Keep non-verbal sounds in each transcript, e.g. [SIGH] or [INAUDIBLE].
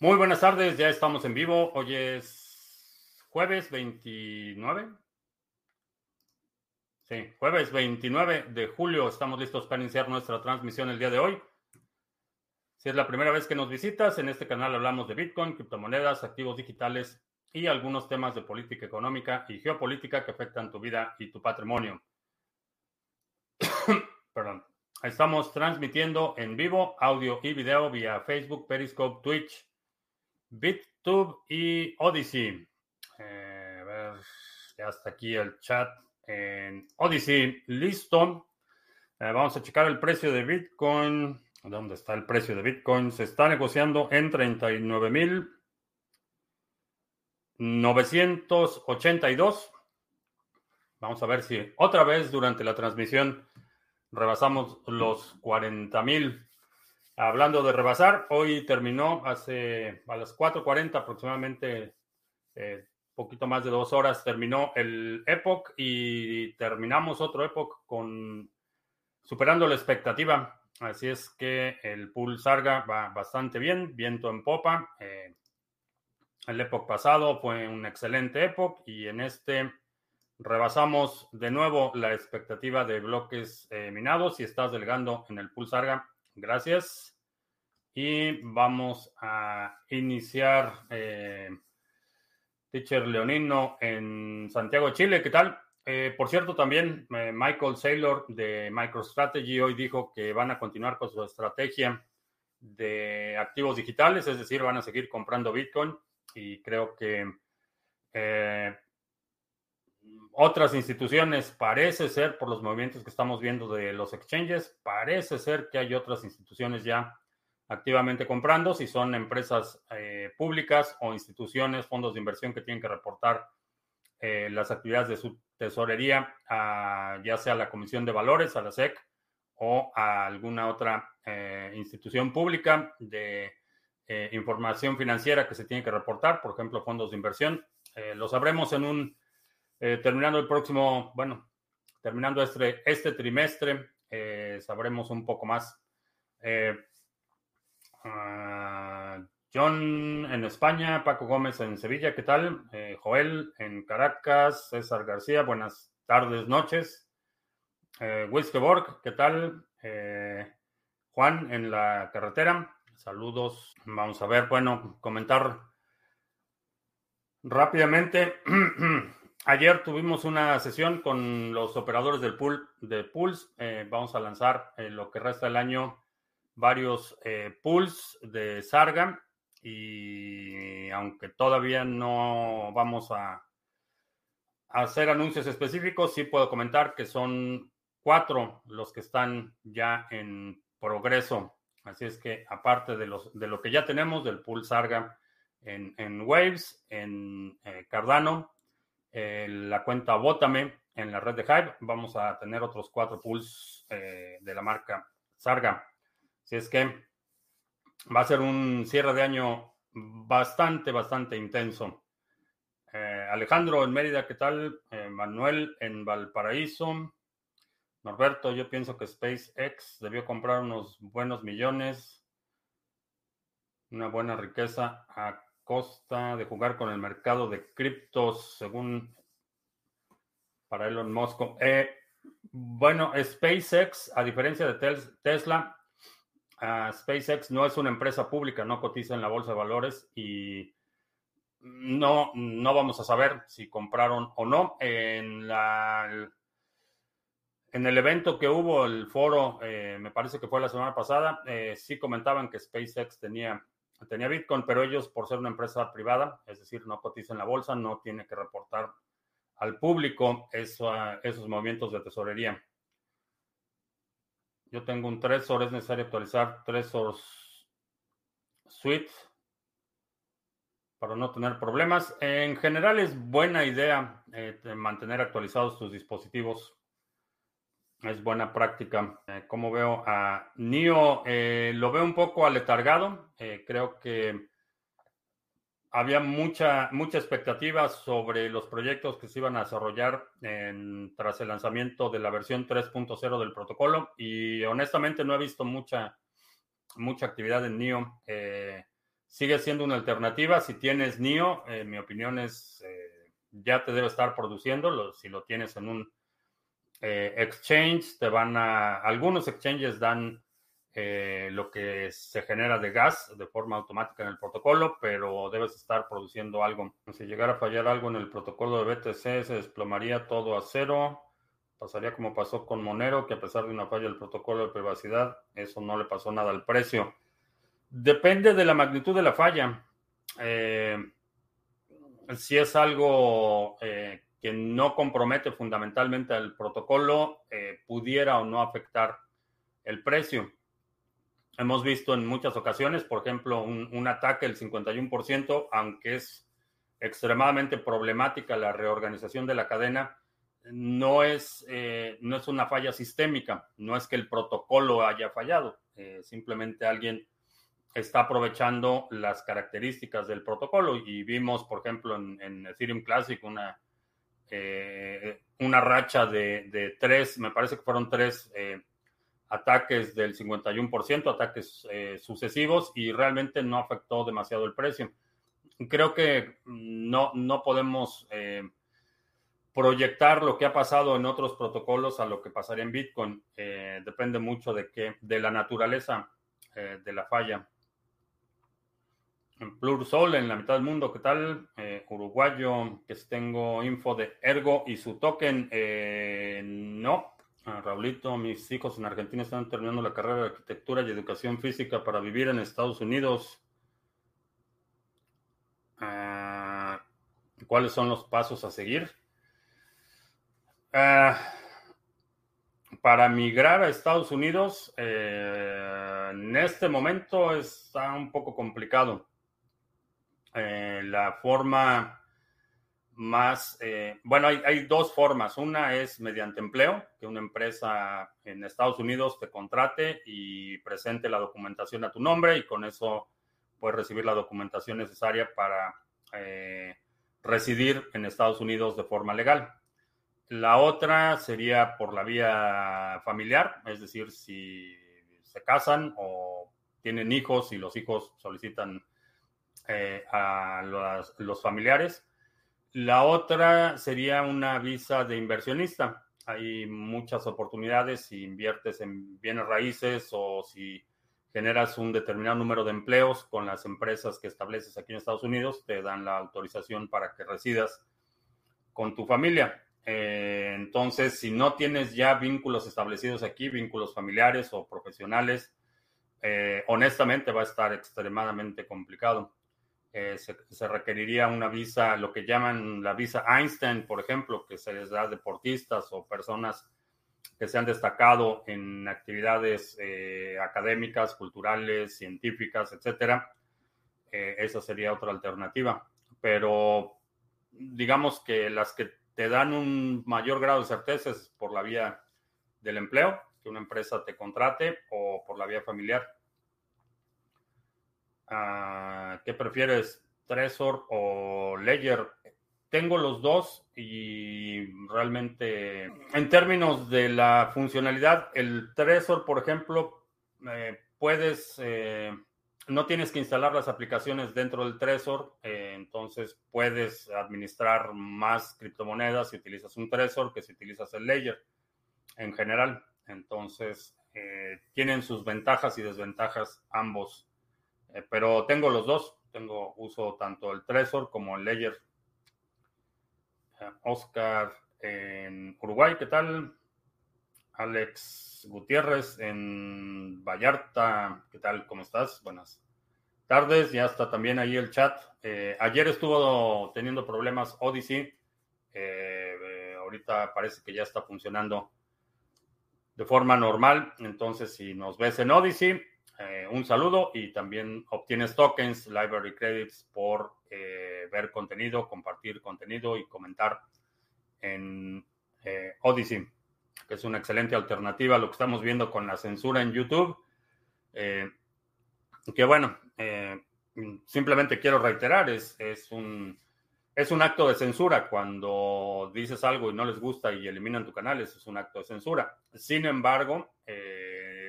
Muy buenas tardes, ya estamos en vivo. Hoy es jueves 29. Sí, jueves 29 de julio. Estamos listos para iniciar nuestra transmisión el día de hoy. Si es la primera vez que nos visitas, en este canal hablamos de Bitcoin, criptomonedas, activos digitales y algunos temas de política económica y geopolítica que afectan tu vida y tu patrimonio. [COUGHS] Perdón. Estamos transmitiendo en vivo audio y video vía Facebook, Periscope, Twitch, BitTube y Odyssey. Eh, a ver, ya está aquí el chat en Odyssey. Listo. Eh, vamos a checar el precio de Bitcoin. ¿Dónde está el precio de Bitcoin? Se está negociando en 39.982. Vamos a ver si otra vez durante la transmisión rebasamos los 40.000. Hablando de rebasar, hoy terminó hace a las 4.40 aproximadamente, eh, poquito más de dos horas, terminó el Epoch y terminamos otro Epoch con superando la expectativa. Así es que el pool Sarga va bastante bien, viento en popa. Eh, el Epoch pasado fue un excelente Epoch y en este rebasamos de nuevo la expectativa de bloques eh, minados y estás delegando en el pool Sarga. Gracias. Y vamos a iniciar, eh, Teacher Leonino en Santiago, Chile. ¿Qué tal? Eh, por cierto, también eh, Michael Saylor de MicroStrategy hoy dijo que van a continuar con su estrategia de activos digitales, es decir, van a seguir comprando Bitcoin y creo que otras instituciones parece ser, por los movimientos que estamos viendo de los exchanges, parece ser que hay otras instituciones ya activamente comprando, si son empresas eh, públicas o instituciones, fondos de inversión que tienen que reportar eh, las actividades de su tesorería, ya sea a la Comisión de Valores, a la SEC o a alguna otra eh, institución pública de información financiera que se tiene que reportar, por ejemplo, fondos de inversión. lo sabremos en un, terminando el próximo, bueno, terminando este, este trimestre, sabremos un poco más. Ah, John en España, Paco Gómez en Sevilla, ¿qué tal? Eh, Joel en Caracas, César García, buenas tardes, noches. Eh, Wiskeborg, ¿qué tal? Eh, Juan en la carretera, saludos. Vamos a ver, bueno, comentar rápidamente. [CLEARS THROAT] Ayer tuvimos una sesión con los operadores del pool de pools. vamos a lanzar lo que resta del año varios eh, pools de Sarga y aunque todavía no vamos a, hacer anuncios específicos, sí puedo comentar que son cuatro los que están ya en progreso. Así es que aparte de, los, de lo que ya tenemos del pool Sarga en, Waves, en eh, Cardano, la cuenta Bótame en la red de Hive, vamos a tener otros cuatro pools eh, de la marca Sarga. Si es que va a ser un cierre de año bastante, bastante intenso. Eh, Alejandro en Mérida, ¿qué tal? Eh, Manuel en Valparaíso. Norberto, yo pienso que SpaceX debió comprar unos buenos millones, una buena riqueza a costa de jugar con el mercado de criptos, según para Elon Musk. Eh, bueno, SpaceX, a diferencia de Tesla, SpaceX no es una empresa pública, no cotiza en la bolsa de valores y no, no vamos a saber si compraron o no. En, la, en el evento que hubo, el foro, eh, me parece que fue la semana pasada, eh, sí comentaban que SpaceX tenía, tenía Bitcoin, pero ellos, por ser una empresa privada, es decir, no cotiza en la bolsa, no tiene que reportar al público esos movimientos de tesorería. Yo tengo un Trezor, es necesario actualizar Trezor Suite para no tener problemas. En general es buena idea eh, mantener actualizados tus dispositivos. Es buena práctica. Eh, como veo a NIO, eh, lo veo un poco aletargado. creo que había mucha, mucha expectativa sobre los proyectos que se iban a desarrollar tras el lanzamiento de la versión 3.0 del protocolo y honestamente no he visto mucha, mucha actividad en NIO. Eh, sigue siendo una alternativa. Si tienes NIO, mi opinión es, ya te debe estar produciendo. si lo tienes en un exchange, te van a, algunos exchanges dan eh, lo que se genera de gas de forma automática en el protocolo, pero debes estar produciendo algo. Si llegara a fallar algo en el protocolo de BTC, se desplomaría todo a cero. Pasaría como pasó con Monero, que a pesar de una falla del protocolo de privacidad, eso no le pasó nada al precio. Depende de la magnitud de la falla. Eh, si es algo eh, que no compromete fundamentalmente al protocolo, pudiera o no afectar el precio. Hemos visto en muchas ocasiones, por ejemplo, un, ataque del 51%, aunque es extremadamente problemática la reorganización de la cadena, no es, eh, no es una falla sistémica, no es que el protocolo haya fallado, eh, simplemente alguien está aprovechando las características del protocolo y vimos, por ejemplo, en, Ethereum Classic una, eh, una racha de, tres, me parece que fueron tres ataques del 51%, ataques eh, sucesivos y realmente no afectó demasiado el precio. Creo que no, no podemos eh, proyectar lo que ha pasado en otros protocolos a lo que pasaría en Bitcoin. Eh, depende mucho de, qué, de la naturaleza de la falla. En Plursol, en la mitad del mundo, ¿qué tal? uruguayo, que tengo info de Ergo y su token. no, Ah, Raulito, mis hijos en Argentina están terminando la carrera de arquitectura y educación física para vivir en Estados Unidos. Ah, ¿Cuáles son los pasos a seguir? Ah, para migrar a Estados Unidos, eh, en este momento está un poco complicado. Eh, la forma más, eh, bueno, hay, dos formas. Una es mediante empleo, que una empresa en Estados Unidos te contrate y presente la documentación a tu nombre y con eso puedes recibir la documentación necesaria para eh, residir en Estados Unidos de forma legal. La otra sería por la vía familiar, es decir, si se casan o tienen hijos y los hijos solicitan eh, a los familiares la otra sería una visa de inversionista. Hay muchas oportunidades si inviertes en bienes raíces o si generas un determinado número de empleos con las empresas que estableces aquí en Estados Unidos, te dan la autorización para que residas con tu familia. Eh, entonces, si no tienes ya vínculos establecidos aquí, vínculos familiares o profesionales, eh, honestamente va a estar extremadamente complicado. Eh, se, requeriría una visa, lo que llaman la visa Einstein, por ejemplo, que se les da a deportistas o personas que se han destacado en actividades eh, académicas, culturales, científicas, etcétera. Eh, esa sería otra alternativa. Pero digamos que las que te dan un mayor grado de certeza es por la vía del empleo, que una empresa te contrate, o por la vía familiar. Ah, ¿Qué prefieres, Trezor o Ledger? Tengo los dos y realmente en términos de la funcionalidad, el Trezor, por ejemplo, eh, puedes, eh, no tienes que instalar las aplicaciones dentro del Trezor, eh, entonces puedes administrar más criptomonedas si utilizas un Trezor que si utilizas el Ledger en general. Entonces, tienen sus ventajas y desventajas ambos. Eh, pero tengo los dos. Tengo uso tanto el Trezor como el Ledger. Eh, Oscar en Uruguay, ¿qué tal? Alex Gutiérrez en Vallarta, ¿qué tal? ¿Cómo estás? Buenas tardes. Ya está también ahí el chat. Eh, ayer estuvo teniendo problemas Odyssey. ahorita parece que ya está funcionando de forma normal. Entonces, si nos ves en Odyssey, eh, un saludo y también obtienes tokens, library credits por eh, ver contenido, compartir contenido y comentar en eh, Odyssey, que es una excelente alternativa a lo que estamos viendo con la censura en YouTube. que bueno, simplemente quiero reiterar, es, es, un, es un acto de censura. Cuando dices algo y no les gusta y eliminan tu canal, eso es un acto de censura. Sin embargo,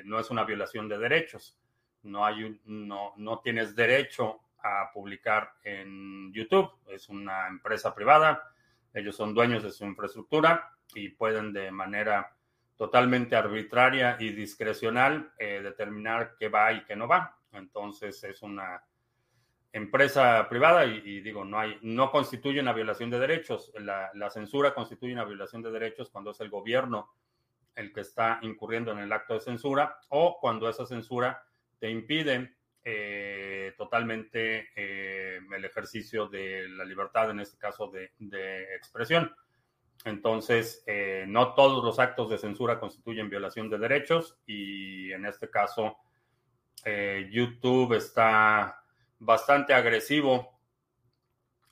no es una violación de derechos. No, hay no, no tienes derecho a publicar en YouTube. Es una empresa privada, ellos son dueños de su infraestructura y pueden de manera totalmente arbitraria y discrecional eh, determinar qué va y qué no va. Entonces es una empresa privada y, digo, no, hay, no constituye una violación de derechos. La, censura constituye una violación de derechos cuando es el gobierno el que está incurriendo en el acto de censura o cuando esa censura te impide eh, totalmente eh, el ejercicio de la libertad, en este caso de, expresión. Entonces, eh, no todos los actos de censura constituyen violación de derechos y en este caso YouTube está bastante agresivo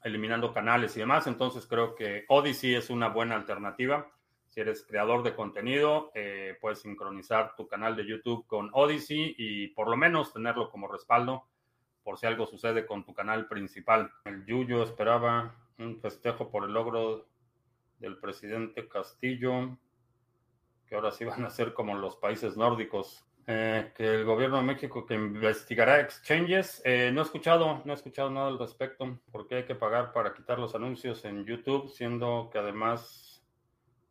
eliminando canales y demás. Entonces creo que Odyssey es una buena alternativa. Si eres creador de contenido, eh, puedes sincronizar tu canal de YouTube con Odyssey y por lo menos tenerlo como respaldo por si algo sucede con tu canal principal. El Yuyo esperaba un festejo por el logro del presidente Castillo, que ahora sí van a ser como los países nórdicos. Eh, que el gobierno de México que investigará exchanges. Eh, no he escuchado, no he escuchado nada al respecto. ¿Por qué hay que pagar para quitar los anuncios en YouTube, siendo que además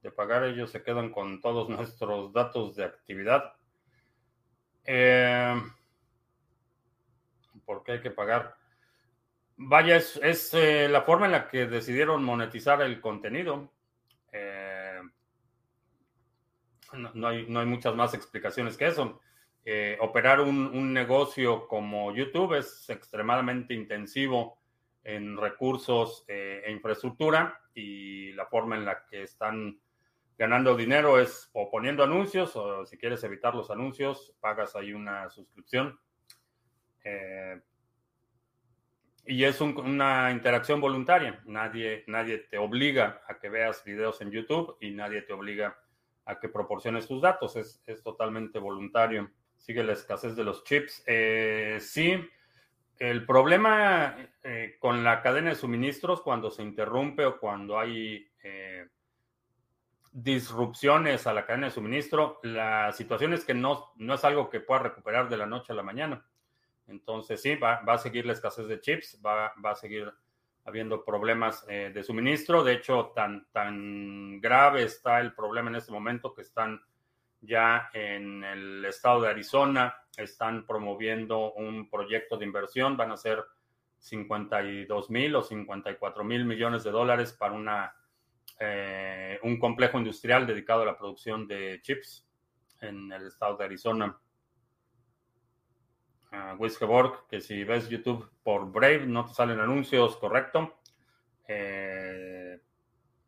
de pagar ellos se quedan con todos [LAUGHS] nuestros datos de actividad? Eh, ¿Por qué hay que pagar? Vaya, es, la forma en la que decidieron monetizar el contenido. No, hay, no, hay, muchas más explicaciones que eso. Eh, operar un, negocio como YouTube es extremadamente intensivo en recursos eh, e infraestructura y la forma en la que están ganando dinero es o poniendo anuncios o si quieres evitar los anuncios, pagas ahí una suscripción. Eh, y es una interacción voluntaria. Nadie, nadie te obliga a que veas videos en YouTube y nadie te obliga a que proporciones tus datos. Es, es totalmente voluntario. Sigue la escasez de los chips. Eh, sí, el problema eh, con la cadena de suministros cuando se interrumpe o cuando hay disrupciones a la cadena de suministro, la situación es que no, no es algo que pueda recuperar de la noche a la mañana. Entonces sí, va, va a seguir la escasez de chips, va, va a seguir habiendo problemas de suministro. De hecho, tan, tan grave está el problema en este momento que están ya en el estado de Arizona están promoviendo un proyecto de inversión, van a ser 52 mil o 54 mil millones de dólares para una, eh, un complejo industrial dedicado a la producción de chips en el estado de Arizona. Uh, que si ves YouTube por Brave no te salen anuncios, correcto. Eh,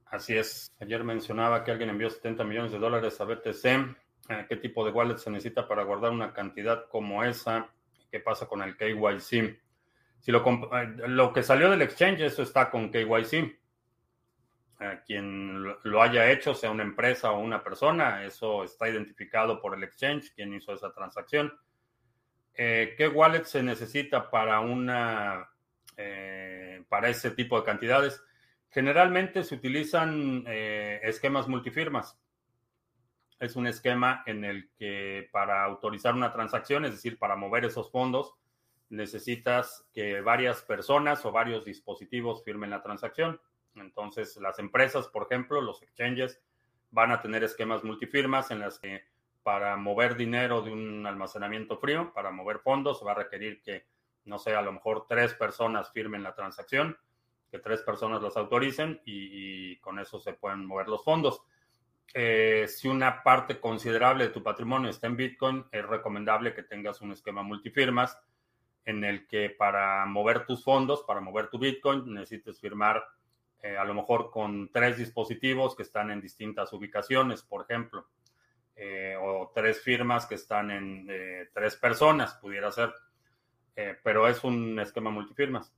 así es. Ayer mencionaba que alguien envió 70 millones de dólares a BTC. Eh, qué tipo de wallet se necesita para guardar una cantidad como esa, qué pasa con el KYC. Si lo, eh, lo que salió del exchange, eso está con KYC. Eh, quien lo haya hecho, sea una empresa o una persona, eso está identificado por el exchange, quien hizo esa transacción. ¿Qué wallet se necesita para una para ese tipo de cantidades? Generalmente se utilizan esquemas multifirmas es un esquema en el que para autorizar una transacción, es decir, para mover esos fondos, necesitas que varias personas o varios dispositivos firmen la transacción. Entonces, las empresas, por ejemplo, los exchanges, van a tener esquemas multifirmas en las que para mover dinero de un almacenamiento frío, para mover fondos, va a requerir que, no sé, a lo mejor tres personas firmen la transacción, que tres personas las autoricen y, con eso se pueden mover los fondos. Eh, si una parte considerable de tu patrimonio está en Bitcoin, es recomendable que tengas un esquema multifirmas en el que para mover tus fondos, para mover tu Bitcoin, necesites firmar eh, a lo mejor con tres dispositivos que están en distintas ubicaciones, por ejemplo, eh, o tres firmas que están en tres personas, pudiera ser, pero es un esquema multifirmas.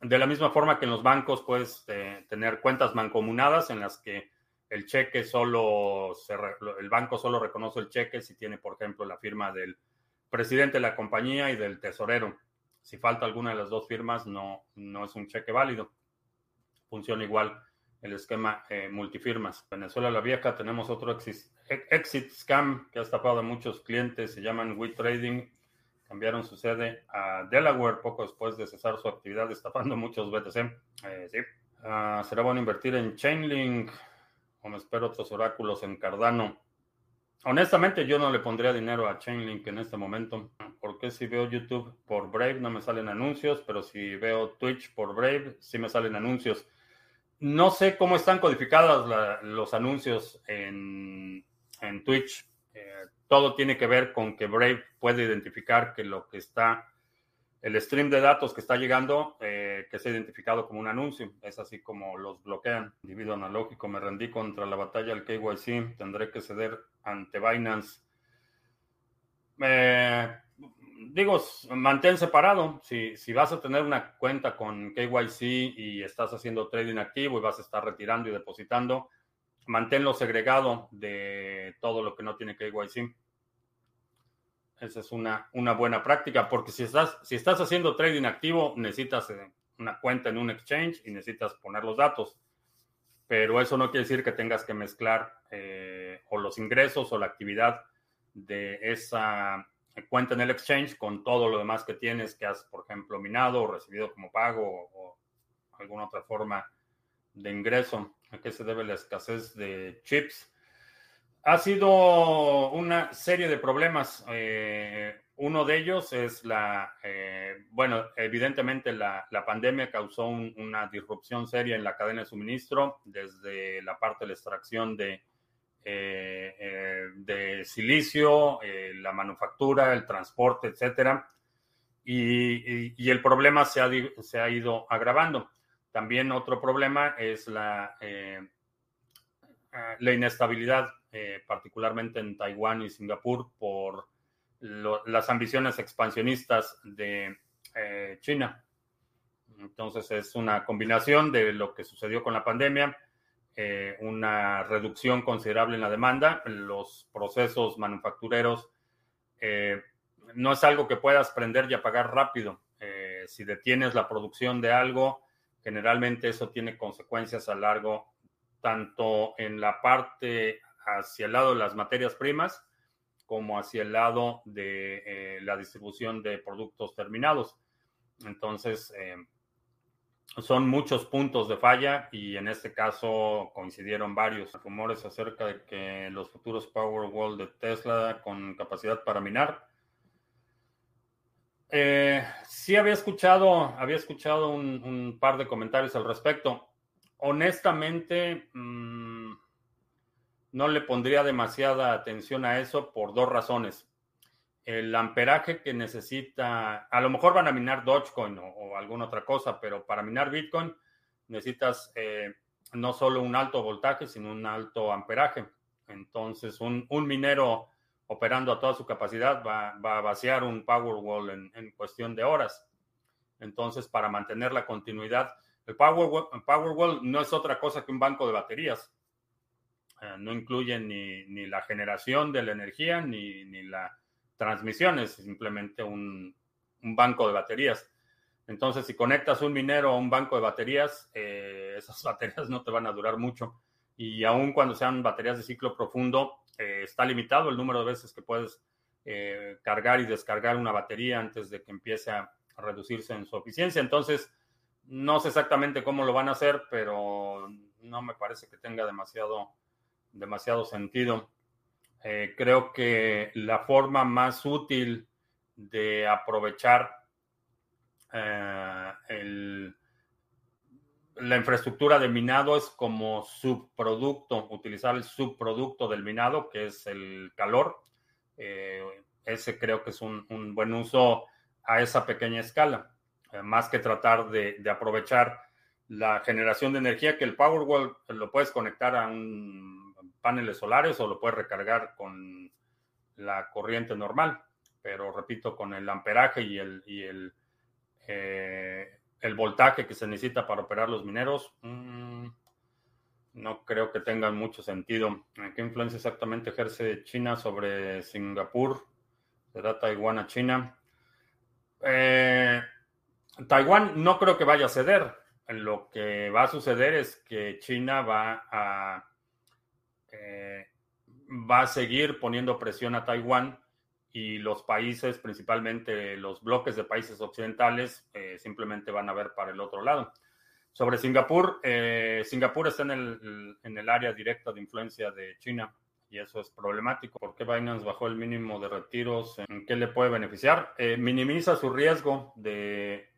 De la misma forma que en los bancos puedes tener cuentas mancomunadas en las que el cheque solo, el banco solo reconoce el cheque si tiene, por ejemplo, la firma del presidente de la compañía y del tesorero. Si falta alguna de las dos firmas, no, no es un cheque válido. Funciona igual el esquema eh, multifirmas. Venezuela la Vieja tenemos otro exit, scam que ha estafado a muchos clientes, se llaman WeTrading. cambiaron su sede a Delaware poco después de cesar su actividad destapando muchos BTC. Eh, sí. Ah, ¿Será bueno invertir en Chainlink o me espero otros oráculos en Cardano? Honestamente, yo no le pondría dinero a Chainlink en este momento, porque si veo YouTube por Brave no me salen anuncios, pero si veo Twitch por Brave sí me salen anuncios. No sé cómo están codificados los anuncios en, en Twitch. Eh, todo tiene que ver con que Brave puede identificar que lo que está, el stream de datos que está llegando, eh, que se ha identificado como un anuncio. Es así como los bloquean. Individuo analógico, me rendí contra la batalla del KYC, tendré que ceder ante Binance. Eh, digo, mantén separado. Si, si vas a tener una cuenta con KYC y estás haciendo trading activo y vas a estar retirando y depositando, manténlo segregado de todo lo que no tiene KYC. Esa es una, una buena práctica, porque si estás, si estás haciendo trading activo, necesitas eh, una cuenta en un exchange y necesitas poner los datos. Pero eso no quiere decir que tengas que mezclar eh, o los ingresos o la actividad de esa cuenta en el exchange con todo lo demás que tienes que has, por ejemplo, minado o recibido como pago o, alguna otra forma de ingreso. ¿A qué se debe la escasez de chips? Ha sido una serie de problemas. Eh, uno de ellos es la, eh, bueno, evidentemente la, pandemia causó una disrupción seria en la cadena de suministro, desde la parte de la extracción de eh, eh, de silicio, eh, la manufactura, el transporte, etcétera. Y, el problema se ha, se ha, ido agravando. También otro problema es la, la inestabilidad, particularmente en Taiwán y Singapur, por las ambiciones expansionistas de China. Entonces es una combinación de lo que sucedió con la pandemia, eh, una reducción considerable en la demanda. Los procesos manufactureros eh, no es algo que puedas prender y apagar rápido. Eh, si detienes la producción de algo, generalmente eso tiene consecuencias a largo, tanto en la parte hacia el lado de las materias primas como hacia el lado de la distribución de productos terminados. Entonces, son muchos puntos de falla y en este caso coincidieron varios rumores acerca de que los futuros Powerwall de Tesla con capacidad para minar. Eh, sí había escuchado, había escuchado un, par de comentarios al respecto. Honestamente, mm, no le pondría demasiada atención a eso por dos razones el amperaje que necesita, a lo mejor van a minar Dogecoin o, alguna otra cosa, pero para minar Bitcoin necesitas eh, no solo un alto voltaje, sino un alto amperaje. Entonces, un, minero operando a toda su capacidad va, a vaciar un Powerwall en, en, cuestión de horas. Entonces, para mantener la continuidad, el Powerwall, Powerwall no es otra cosa que un banco de baterías. Eh, no incluye ni, ni, la generación de la energía, ni, ni la transmisiones, simplemente un, banco de baterías. Entonces, si conectas un minero a un banco de baterías, eh, esas [LAUGHS] baterías no te van a durar mucho. Y aun cuando sean baterías de ciclo profundo, eh, está limitado el número de veces que puedes eh, cargar y descargar una batería antes de que empiece a reducirse en su eficiencia. Entonces, no sé exactamente cómo lo van a hacer, pero no me parece que tenga demasiado, demasiado sentido. Eh, creo que la forma más útil de aprovechar eh, la infraestructura de minado es como subproducto, utilizar el subproducto del minado, que es el calor. Eh, ese creo que es un, buen uso a esa pequeña escala, más que tratar de, de aprovechar la generación de energía que el Powerwall lo puedes conectar a un paneles solares o lo puedes recargar con la corriente normal. Pero repito, con el amperaje y el, y el, eh, el voltaje que se necesita para operar los mineros, mm, no creo que tengan mucho sentido. ¿Qué influencia exactamente ejerce China sobre Singapur? ¿Será Taiwán a China? Eh, Taiwán no creo que vaya a ceder. Lo que va a suceder es que China va a eh, va a seguir poniendo presión a Taiwán y los países, principalmente los bloques de países occidentales, eh, simplemente van a ver para el otro lado. Sobre Singapur, eh, Singapur está en el, en el área directa de influencia de China y eso es problemático. ¿Por qué Binance bajó el mínimo de retiros? ¿En qué le puede beneficiar? Eh, minimiza su riesgo de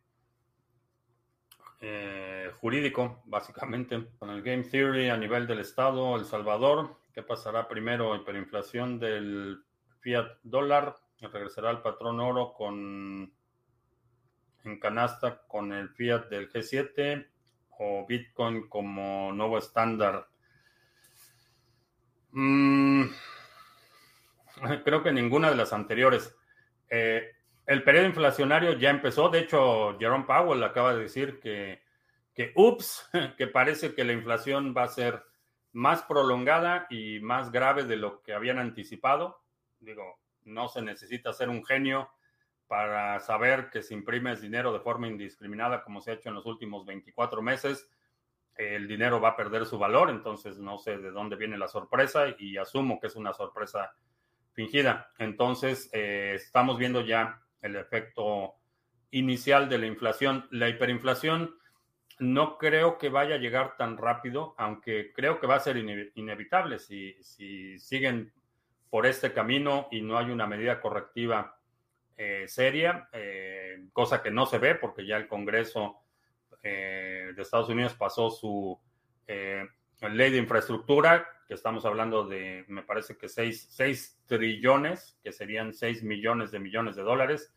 jurídico, básicamente. Con el Game Theory a nivel del Estado, El Salvador, ¿qué pasará primero? Hiperinflación del fiat dólar, regresará al patrón oro con en canasta con el fiat del G7 o Bitcoin como nuevo estándar. Mm, [LAUGHS] creo que ninguna de las anteriores. Eh, el periodo inflacionario ya empezó. De hecho, Jerome Powell acaba de decir que, que, ups, [LAUGHS] que parece que la inflación va a ser más prolongada y más grave de lo que habían anticipado. Digo, no se necesita ser un genio para saber que si imprimes dinero de forma indiscriminada, como se ha hecho en los últimos 24 meses, el dinero va a perder su valor. Entonces, no sé de dónde viene la sorpresa y asumo que es una sorpresa fingida. Entonces, eh, estamos viendo ya el efecto inicial de la inflación. La hiperinflación no creo que vaya a llegar tan rápido, aunque creo que va a ser inevitable si, si siguen por este camino y no hay una medida correctiva eh, seria, eh, cosa que no se ve porque ya el Congreso eh, de Estados Unidos pasó su ley de infraestructura, que estamos hablando de, me parece que 6, trillones, que serían 6 millones de millones de dólares.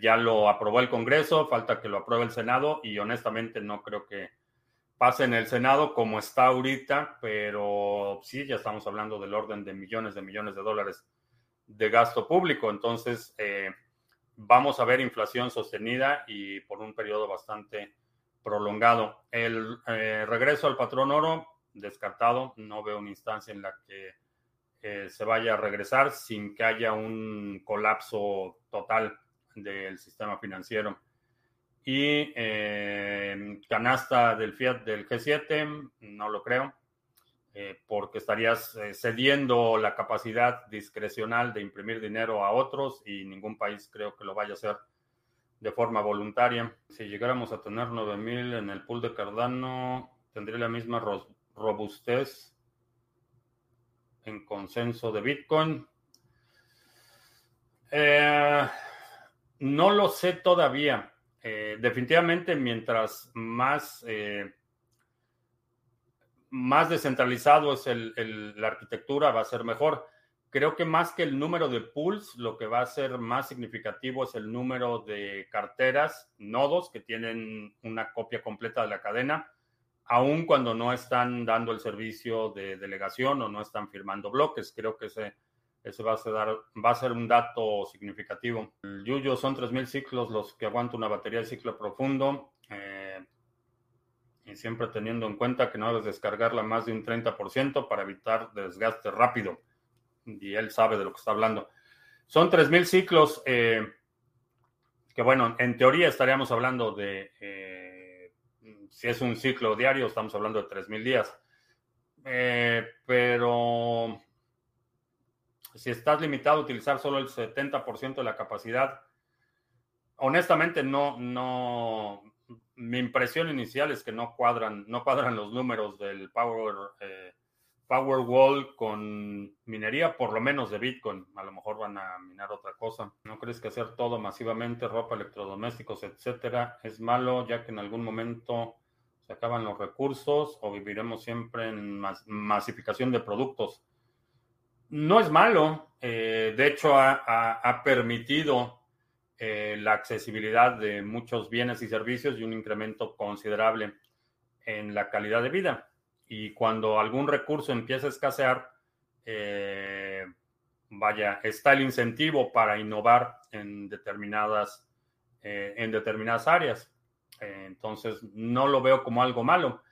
Ya lo aprobó el Congreso, falta que lo apruebe el Senado y honestamente no creo que pase en el Senado como está ahorita, pero sí, ya estamos hablando del orden de millones de millones de dólares de gasto público. Entonces, eh, vamos a ver inflación sostenida y por un periodo bastante prolongado. El eh, regreso al patrón oro, descartado, no veo una instancia en la que eh, se vaya a regresar sin que haya un colapso total del sistema financiero y eh, canasta del Fiat del G7, no lo creo, eh, porque estarías eh, cediendo la capacidad discrecional de imprimir dinero a otros y ningún país creo que lo vaya a hacer de forma voluntaria. Si llegáramos a tener 9000 en el pool de Cardano, tendría la misma robustez en consenso de Bitcoin. No lo sé todavía. Eh, definitivamente, mientras más, eh, más descentralizado es la arquitectura, va a ser mejor. Creo que más que el número de pools, lo que va a ser más significativo es el número de carteras, nodos que tienen una copia completa de la cadena, aun cuando no están dando el servicio de delegación o no están firmando bloques. Creo que ese ese va a, ser, va a ser un dato significativo. El Yuyo son 3.000 ciclos los que aguanta una batería de ciclo profundo. Eh, y siempre teniendo en cuenta que no debes descargarla más de un 30% para evitar desgaste rápido. Y él sabe de lo que está hablando. Son 3.000 ciclos eh, que, bueno, en teoría estaríamos hablando de, eh, si es un ciclo diario, estamos hablando de 3.000 días. pero si estás limitado a utilizar solo el 70% de la capacidad, honestamente no, no, mi impresión inicial es que no cuadran, no cuadran los números del Power, eh, Powerwall con minería, por lo menos de Bitcoin. A lo mejor van a minar otra cosa. ¿No crees que hacer todo masivamente, ropa, electrodomésticos, etcétera, es malo, ya que en algún momento se acaban los recursos o viviremos siempre en masificación de productos? No es malo. Eh, de hecho, ha, permitido eh, la accesibilidad de muchos bienes y servicios y un incremento considerable en la calidad de vida. Y cuando algún recurso empieza a escasear, eh, vaya, está el incentivo para innovar en determinadas, en determinadas áreas. entonces, no lo veo como algo malo.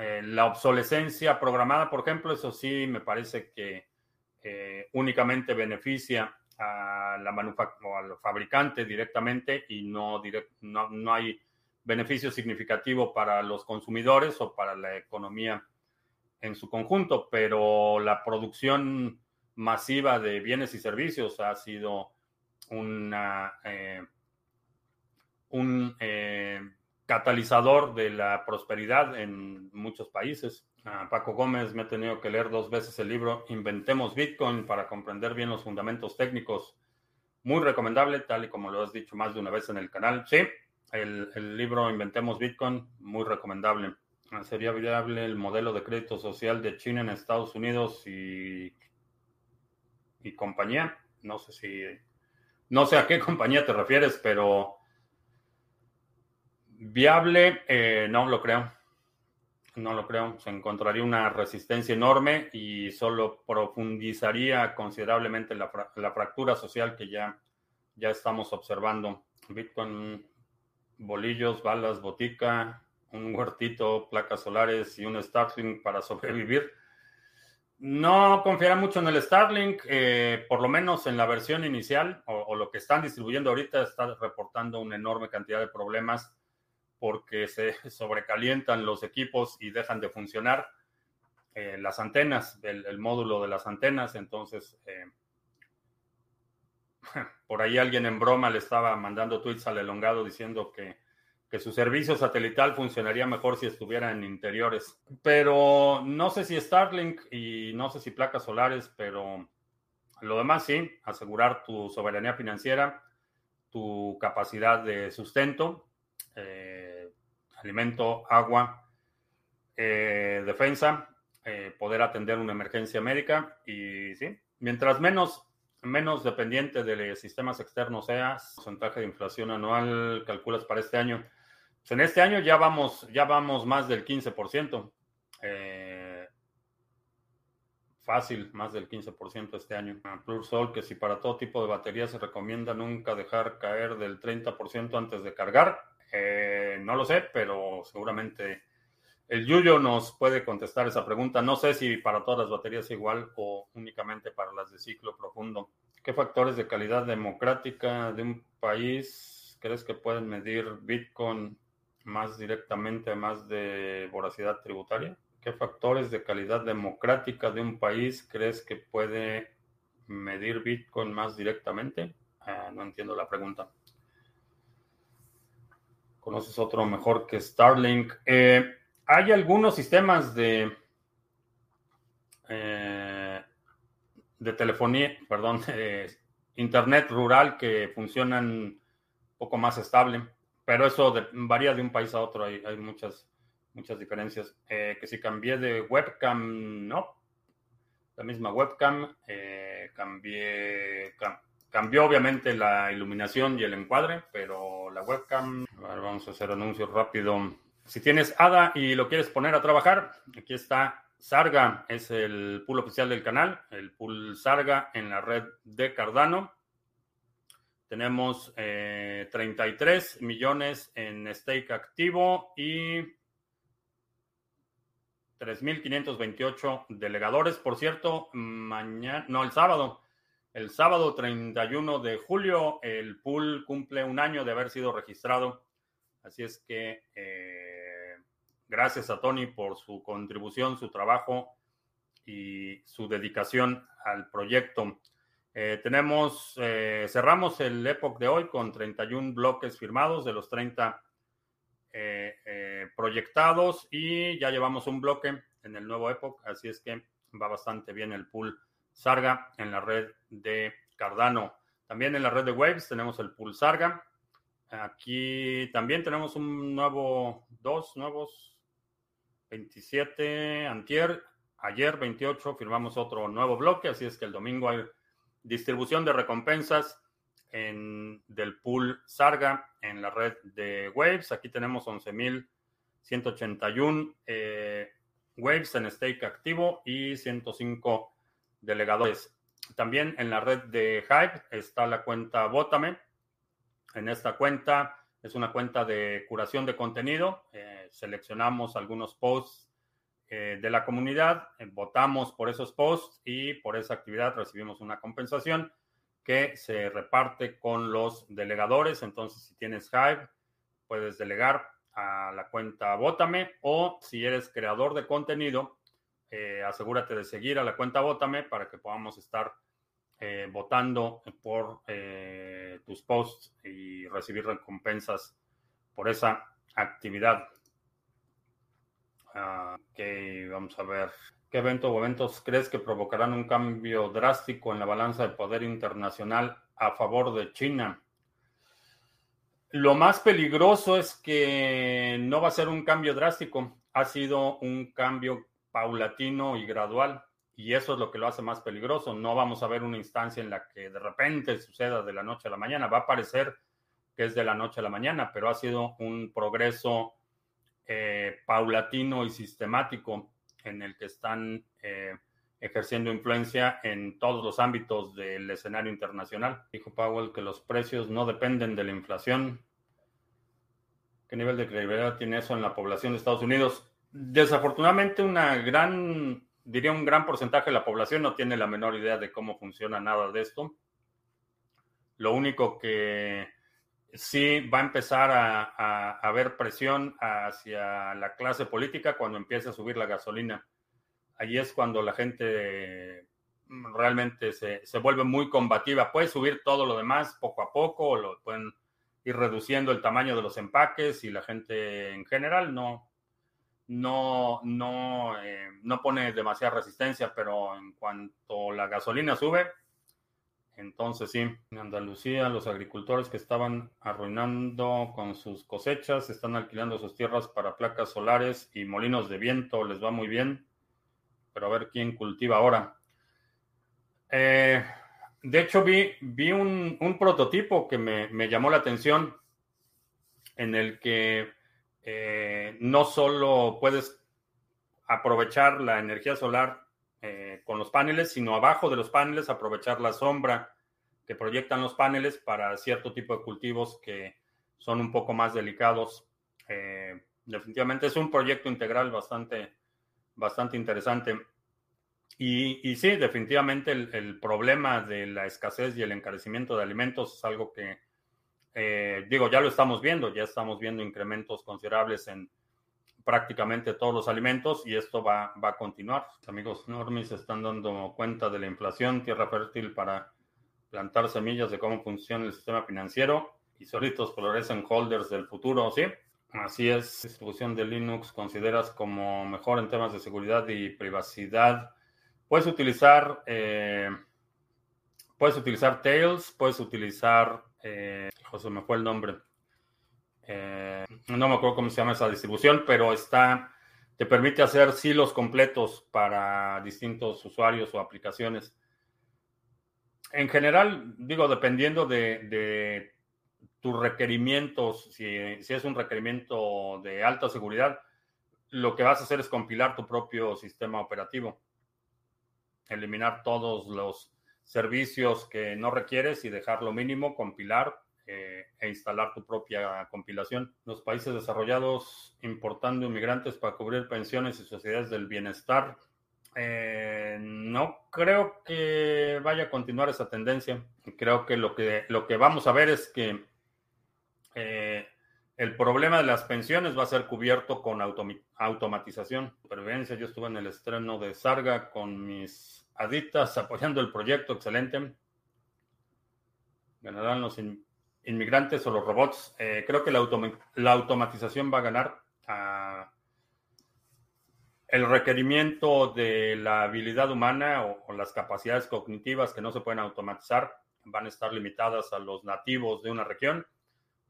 Eh, la obsolescencia programada, por ejemplo, eso sí me parece que eh, únicamente beneficia a la o al fabricante directamente y no, no, hay beneficio significativo para los consumidores o para la economía en su conjunto, pero la producción masiva de bienes y servicios ha sido una, eh, un catalizador de la prosperidad en muchos países. Paco Gómez me ha tenido que leer dos veces el libro Inventemos Bitcoin para comprender bien los fundamentos técnicos. Muy recomendable, tal y como lo has dicho más de una vez en el canal. Sí, el, el libro Inventemos Bitcoin, muy recomendable. ¿Sería viable el modelo de crédito social de China en Estados Unidos y, y compañía? No sé si, no sé a qué compañía te refieres, pero viable, eh, no lo creo. No lo creo. Se encontraría una resistencia enorme y solo profundizaría considerablemente la, la fractura social que ya, ya estamos observando. Bitcoin, bolillos, balas, botica, un huertito, placas solares y un Starlink para sobrevivir. No confiará mucho en el Starlink, eh, por lo menos en la versión inicial o, lo que están distribuyendo ahorita está reportando una enorme cantidad de problemas porque se [LAUGHS] sobrecalientan los equipos y dejan de funcionar eh, las antenas, el, módulo de las antenas. Entonces, eh, [LAUGHS] por ahí alguien en broma le estaba mandando tweets al elongado diciendo que que su servicio satelital funcionaría mejor si estuviera en interiores. Pero no sé si Starlink y no sé si placas solares, pero lo demás sí, asegurar tu soberanía financiera, tu capacidad de sustento, eh, alimento, agua, eh, defensa, eh, poder atender una emergencia médica y sí, mientras menos menos dependiente de sistemas externos seas, porcentaje de inflación anual calculas para este año. Pues, en este año ya vamos, ya vamos más del 15%. Eh, fácil, más del 15% este año. Sol, que si para todo tipo de baterías se recomienda nunca dejar caer del 30% antes de cargar. Eh, no lo sé, pero seguramente el Yuyo nos puede contestar esa pregunta. No sé si para todas las baterías igual o únicamente para las de ciclo profundo. ¿Qué factores de calidad democrática de un país crees que pueden medir Bitcoin más directamente, más de voracidad tributaria? ¿Qué factores de calidad democrática de un país crees que puede medir Bitcoin más directamente? Ah, no entiendo la pregunta. ¿Conoces otro mejor que Starlink? Eh, hay algunos sistemas de, eh, de telefonía, perdón, de [LAUGHS] Internet rural que funcionan un poco más estable pero eso varía de un país a otro, hay, muchas, muchas diferencias. Eh, que si cambié de webcam, no. La misma webcam, eh, cambié, cambió obviamente la iluminación y el encuadre, pero la webcam, vamos a hacer anuncio rápido. Si tienes ADA y lo quieres poner a trabajar, aquí está Sarga, es el pool oficial del canal, el pool Sarga en la red de Cardano. Tenemos 33 eh, millones en stake activo y 3.528 delegadores. Por cierto, mañana, no, el sábado, el sábado 31 de julio, el pool cumple un año de haber sido registrado. Así es que eh, gracias a Tony por su contribución, su trabajo y su dedicación al proyecto. Eh, tenemos, eh, cerramos el Epoch de hoy con 31 bloques firmados de los 30 eh, proyectados y ya llevamos un bloque en el nuevo Epoch, así es que va bastante bien el pool Sarga en la red de Cardano. También en la red de Waves tenemos el pool Sarga. Aquí también tenemos un nuevo, dos nuevos, 27 antier, ayer 28 firmamos otro nuevo bloque, así es que el domingo hay distribución de recompensas en, del pool Sarga en la red de Waves. Aquí tenemos 11.181 eh, Waves en stake activo y 105 delegadores. También en la red de Hive está la cuenta Bótame. En esta cuenta es una cuenta de curación de contenido. Eh, seleccionamos algunos posts eh, de la comunidad, eh, votamos por esos posts y por esa actividad recibimos una compensación que se reparte con los delegadores. Entonces, si tienes Hive, puedes delegar a la cuenta Vótame o si eres creador de contenido, asegúrate de seguir a la cuenta Vótame para que podamos estar eh, votando por tus posts y recibir recompensas por esa actividad. Ah, ok, vamos a ver. ¿Qué evento o eventos crees que provocarán un cambio drástico en la balanza de poder internacional a favor de China? Lo más peligroso es que no va a ser un cambio drástico, ha sido un cambio paulatino y gradual, y eso es lo que lo hace más peligroso. No vamos a ver una instancia en la que de repente suceda de la noche a la mañana, va a parecer que es de la noche a la mañana, pero ha sido un progreso eh, paulatino y sistemático en el que están eh, ejerciendo influencia en todos los ámbitos del escenario internacional. Dijo Powell que los precios no dependen de la inflación. ¿Qué nivel de credibilidad tiene eso en la población de Estados Unidos? Desafortunadamente, una gran, diría un gran porcentaje de la población no tiene la menor idea de cómo funciona nada de esto. Lo único que sí va a empezar a, haber presión hacia la clase política cuando empiece a subir la gasolina. Allí es cuando la gente realmente se, vuelve muy combativa. Puede subir todo lo demás poco a poco, o lo pueden ir reduciendo el tamaño de los empaques y la gente en general no, no, no, eh, no pone demasiada resistencia, pero en cuanto la gasolina sube, entonces sí, en Andalucía los agricultores que estaban arruinando con sus cosechas están alquilando sus tierras para placas solares y molinos de viento, les va muy bien, pero a ver quién cultiva ahora. Eh, de hecho, vi, vi un, prototipo que me, llamó la atención en el que eh, no solo puedes aprovechar la energía solar eh, con los paneles, sino abajo de los paneles aprovechar la sombra que proyectan los paneles para cierto tipo de cultivos que son un poco más delicados. Eh, definitivamente es un proyecto integral bastante, bastante interesante. Y, y sí, definitivamente el, problema de la escasez y el encarecimiento de alimentos es algo que, eh, digo, ya lo estamos viendo, ya estamos viendo incrementos considerables en, prácticamente todos los alimentos y esto va, va a continuar. amigos normis están dando cuenta de la inflación, tierra fértil para plantar semillas de cómo funciona el sistema financiero y solitos florecen holders del futuro, ¿sí? Así es, distribución de Linux consideras como mejor en temas de seguridad y privacidad. Puedes utilizar, eh, puedes utilizar Tails, puedes utilizar, eh, José me fue el nombre, eh, no me acuerdo cómo se llama esa distribución, pero está, te permite hacer silos completos para distintos usuarios o aplicaciones. En general, digo, dependiendo de, tus requerimientos, si, es un requerimiento de alta seguridad, lo que vas a hacer es compilar tu propio sistema operativo, eliminar todos los servicios que no requieres y dejar lo mínimo, compilar eh, e instalar tu propia compilación. Los países desarrollados importando inmigrantes para cubrir pensiones y sociedades del bienestar. Eh, no creo que vaya a continuar esa tendencia. Creo que lo que, lo que vamos a ver es que eh, el problema de las pensiones va a ser cubierto con automatización. Supervivencia, yo estuve en el estreno de Sarga con mis aditas apoyando el proyecto, excelente. Ganarán los inmigrantes o los robots, eh, creo que la, automatización va a ganar. Ah, el requerimiento de la habilidad humana o, las capacidades cognitivas que no se pueden automatizar van a estar limitadas a los nativos de una región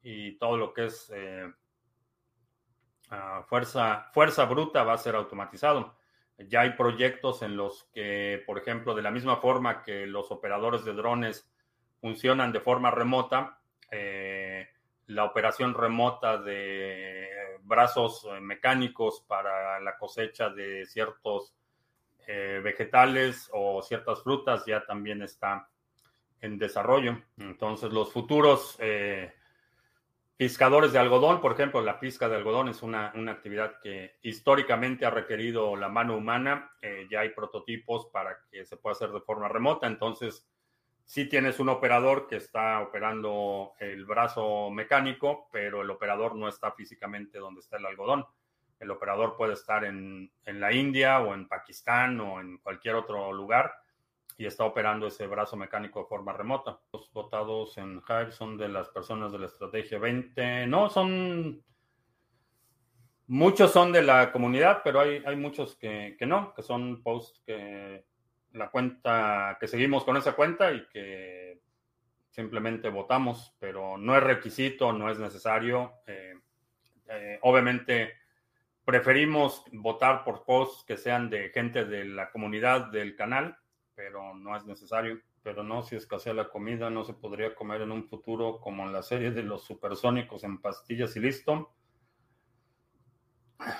y todo lo que es eh, ah, fuerza, fuerza bruta va a ser automatizado. Ya hay proyectos en los que, por ejemplo, de la misma forma que los operadores de drones funcionan de forma remota, eh, la operación remota de brazos eh, mecánicos para la cosecha de ciertos eh, vegetales o ciertas frutas ya también está en desarrollo. Entonces los futuros piscadores de algodón, por ejemplo, la pizca de algodón es una, una actividad que históricamente ha requerido la mano humana. ya hay prototipos para que se pueda hacer de forma remota. Entonces, si tienes un operador que está operando el brazo mecánico, pero el operador no está físicamente donde está el algodón. El operador puede estar en, en la India o en Pakistán o en cualquier otro lugar y está operando ese brazo mecánico de forma remota. Los votados en Hive son de las personas de la estrategia 20. No, son... Muchos son de la comunidad, pero hay, hay muchos que, que no, que son posts que la cuenta, que seguimos con esa cuenta y que simplemente votamos, pero no es requisito, no es necesario. Eh, eh, obviamente preferimos votar por posts que sean de gente de la comunidad del canal pero no es necesario. Pero no, si escasea la comida, no se podría comer en un futuro como en la serie de los supersónicos en pastillas y listo.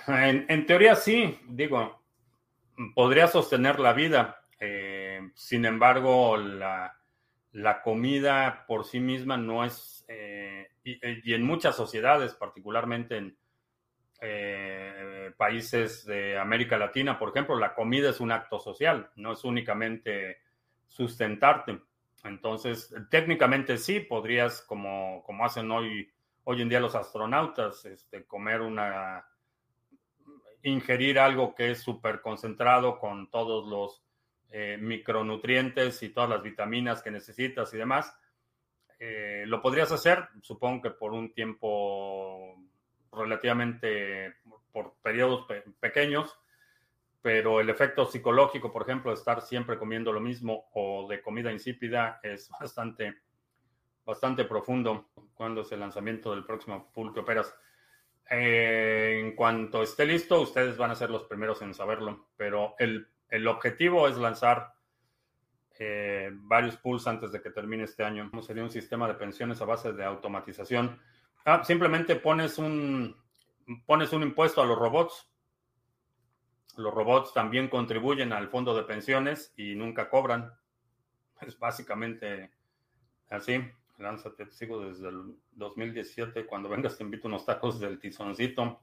En, teoría sí, digo, podría sostener la vida. Eh, sin embargo, la, comida por sí misma no es, eh, y, en muchas sociedades, particularmente en eh, países de América Latina, por ejemplo, la comida es un acto social, no es únicamente sustentarte. Entonces, técnicamente sí, podrías, como, como hacen hoy, hoy en día los astronautas, este, comer una, ingerir algo que es súper concentrado con todos los eh, micronutrientes y todas las vitaminas que necesitas y demás. Eh, lo podrías hacer, supongo que por un tiempo relativamente por periodos pequeños, pero el efecto psicológico, por ejemplo, de estar siempre comiendo lo mismo o de comida insípida es [LAUGHS] bastante, bastante profundo. ¿Cuándo es el lanzamiento del próximo pool que operas? Eh, en cuanto esté listo, ustedes van a ser los primeros en saberlo, pero el, objetivo es lanzar eh, varios pools antes de que termine este año. ¿Cómo sería un sistema de pensiones a base de automatización? Ah, simplemente pones un, pones un impuesto a los robots. Los robots también contribuyen al fondo de pensiones y nunca cobran. Es básicamente así. Lánzate, sigo desde el 2017. Cuando vengas te invito unos tacos del tizoncito.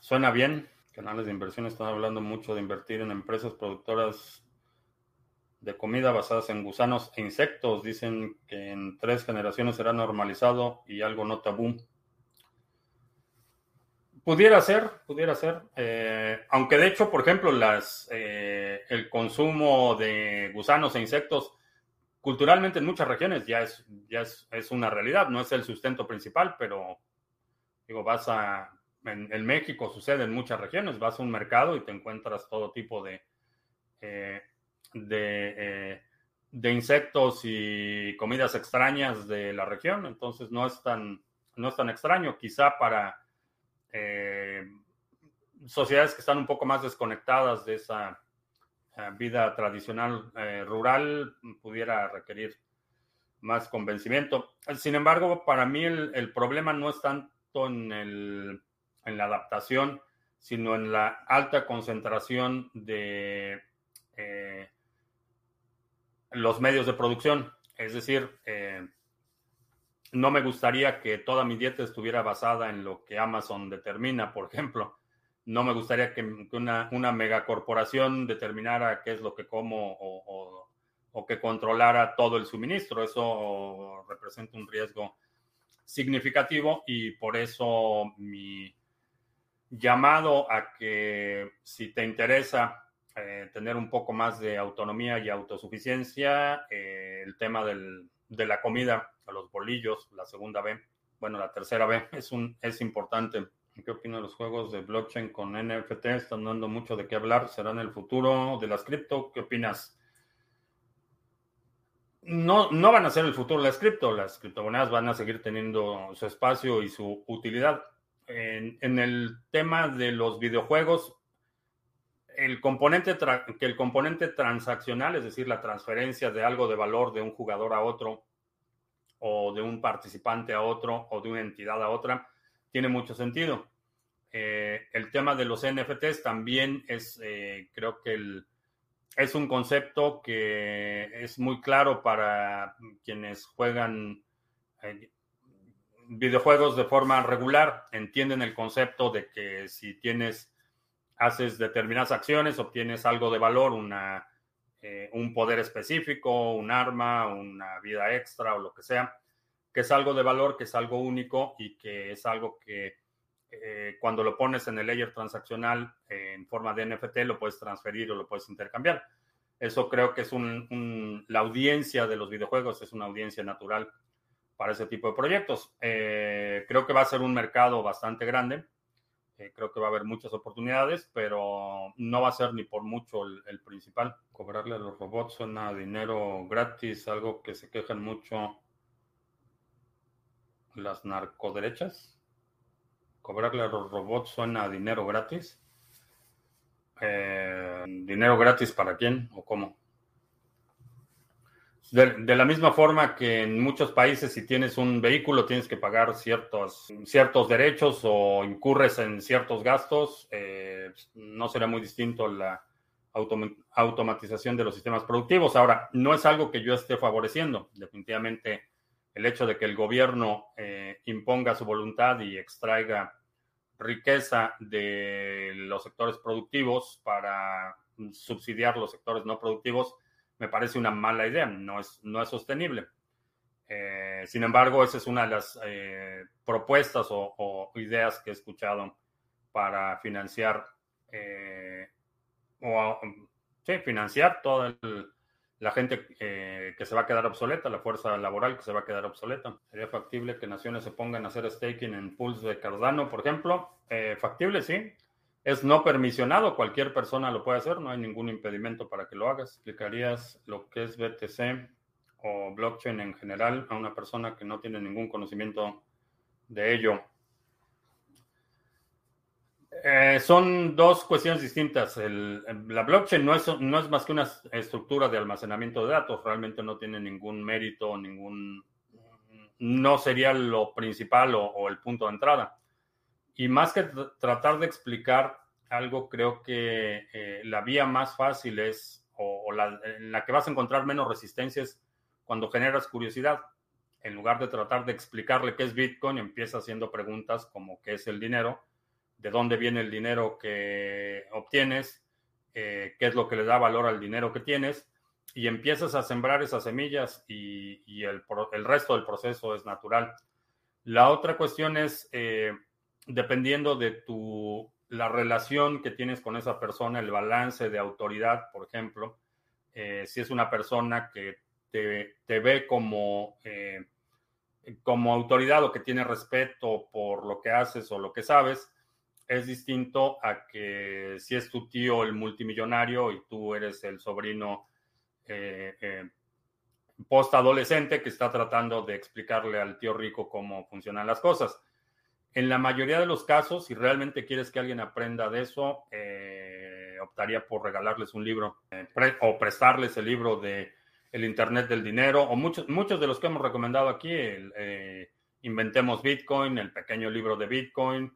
Suena bien. Canales de inversión están hablando mucho de invertir en empresas productoras de comida basadas en gusanos e insectos. Dicen que en tres generaciones será normalizado y algo no tabú. Pudiera ser, pudiera ser. Eh, aunque de hecho, por ejemplo, las, eh, el consumo de gusanos e insectos culturalmente en muchas regiones ya es, ya es, una realidad. No es el sustento principal, pero digo, vas a, en, México sucede en muchas regiones, vas a un mercado y te encuentras todo tipo de eh, eh, de, insectos y comidas extrañas de la región, entonces no es tan, no es tan extraño. Quizá para eh, sociedades que están un poco más desconectadas de esa eh, vida tradicional rural pudiera requerir más convencimiento. Sin embargo, para mí el, problema no es tanto en, el, en la adaptación, sino en la alta concentración de los medios de producción. Es decir, eh, no me gustaría que toda mi dieta estuviera basada en lo que Amazon determina, por ejemplo. No me gustaría que, una, una, megacorporación determinara qué es lo que como o, que controlara todo el suministro. Eso representa un riesgo significativo y por eso mi llamado a que si te interesa eh, tener un poco más de autonomía y autosuficiencia, eh, el tema del, de la comida, los bolillos, la segunda B, bueno, la tercera B, es, un, es importante. ¿Qué opina de los juegos de blockchain con NFT? Están dando mucho de qué hablar. ¿Serán el futuro de las cripto? ¿Qué opinas? No, no van a ser el futuro de las cripto. Las criptomonedas van a seguir teniendo su espacio y su utilidad. En, en el tema de los videojuegos, el componente que el componente transaccional, es decir, la transferencia de algo de valor de un jugador a otro o de un participante a otro o de una entidad a otra, tiene mucho sentido. Eh, el tema de los NFTs también es, eh, creo que es un concepto que es muy claro para quienes juegan eh, videojuegos de forma regular, entienden el concepto de que si tienes haces determinadas acciones, obtienes algo de valor, una, eh, un poder específico, un arma, una vida extra o lo que sea, que es algo de valor, que es algo único y que es algo que cuando lo pones en el layer transaccional en forma de NFT, lo puedes transferir o lo puedes intercambiar. Eso creo que es un, la audiencia de los videojuegos, es una audiencia natural para ese tipo de proyectos. creo que va a ser un mercado bastante grande eh, creo que va a haber muchas oportunidades, pero no va a ser ni por mucho el, principal. Cobrarle a los robots suena dinero gratis, algo que se quejan mucho las narcoderechas. Cobrarle a los robots suena dinero gratis. Eh, ¿Dinero gratis para quién o cómo? De, la misma forma que en muchos países, si tienes un vehículo, tienes que pagar ciertos, ciertos derechos o incurres en ciertos gastos, eh, no será muy distinto la automatización de los sistemas productivos. Ahora, no es algo que yo esté favoreciendo. Definitivamente, el hecho de que el gobierno eh, imponga su voluntad y extraiga riqueza de los sectores productivos para subsidiar los sectores no productivos, me parece una mala idea, no es, no es sostenible. Eh, sin embargo, esa es una de las eh, propuestas o, ideas que he escuchado para financiar eh, o financiar toda la gente que se va a quedar obsoleta, la fuerza laboral que se va a quedar obsoleta. ¿Sería factible que naciones se pongan a hacer staking en pools de Cardano, por ejemplo? factible, sí es no permisionado, cualquier persona lo puede hacer, no hay ningún impedimento para que lo hagas. ¿Explicarías lo que es BTC o blockchain en general a una persona que no tiene ningún conocimiento de ello? Eh, son dos cuestiones distintas. la blockchain no es, no es más que una estructura de almacenamiento de datos, realmente no tiene ningún mérito, ningún... no sería lo principal o el punto de entrada. Y más que tratar de explicar algo, creo que eh, la vía más fácil es, o, la, en la que vas a encontrar menos resistencias cuando generas curiosidad. En lugar de tratar de explicarle qué es Bitcoin, empieza haciendo preguntas como qué es el dinero, de dónde viene el dinero que obtienes, eh, qué es lo que le da valor al dinero que tienes, y empiezas a sembrar esas semillas y, el, el, resto del proceso es natural. La otra cuestión es, eh, dependiendo de tu, la relación que tienes con esa persona, el balance de autoridad, por ejemplo, eh, si es una persona que te, ve como, eh, como autoridad o que tiene respeto por lo que haces o lo que sabes, es distinto a que si es tu tío el multimillonario y tú eres el sobrino eh, post-adolescente que está tratando de explicarle al tío rico cómo funcionan las cosas. En la mayoría de los casos, si realmente quieres que alguien aprenda de eso, eh, optaría por regalarles un libro eh, o prestarles el libro de El Internet del Dinero o muchos, muchos de los que hemos recomendado aquí, eh, Inventemos Bitcoin, el pequeño libro de Bitcoin.